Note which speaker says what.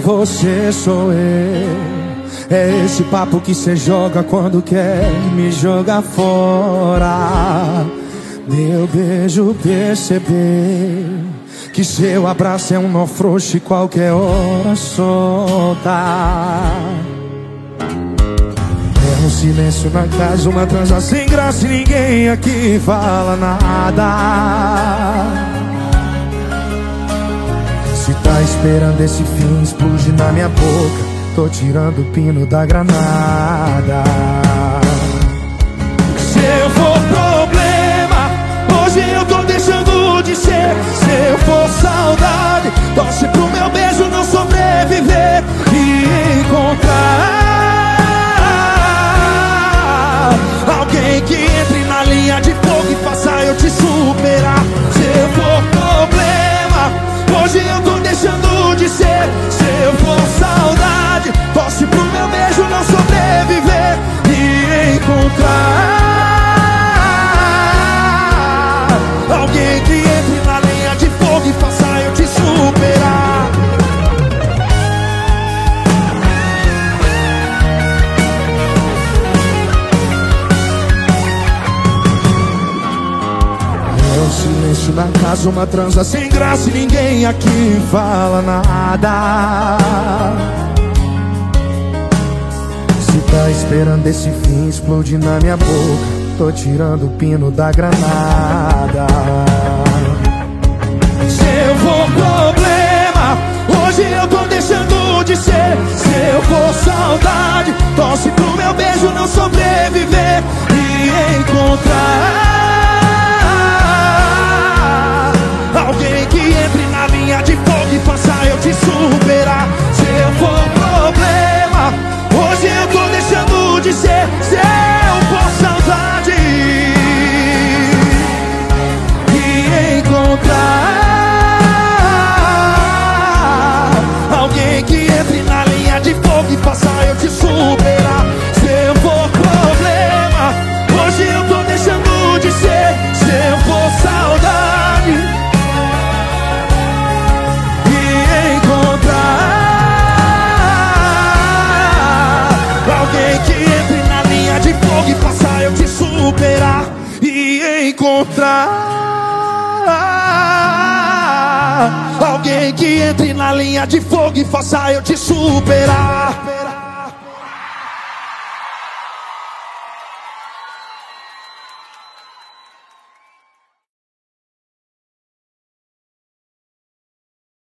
Speaker 1: você sou eu. É esse papo que cê joga quando quer me jogar fora. Meu beijo perceber que seu abraço é um nó frouxo e qualquer hora solta. É um silêncio na casa, uma transa sem graça e ninguém aqui fala nada. Tá esperando esse fim explodir na minha boca. Tô tirando o pino da granada silêncio na casa, uma transa sem graça e ninguém aqui fala nada tá esperando esse fim explodir na minha boca. Tô tirando o pino da granada.
Speaker 2: Se for problema, hoje eu tô deixando de ser. Se eu for saudade, torce pro meu beijo não sobreviver e encontrar. Por saudade fogo e passar eu te superar e encontrar alguém que entre na linha de fogo e faça eu te superar.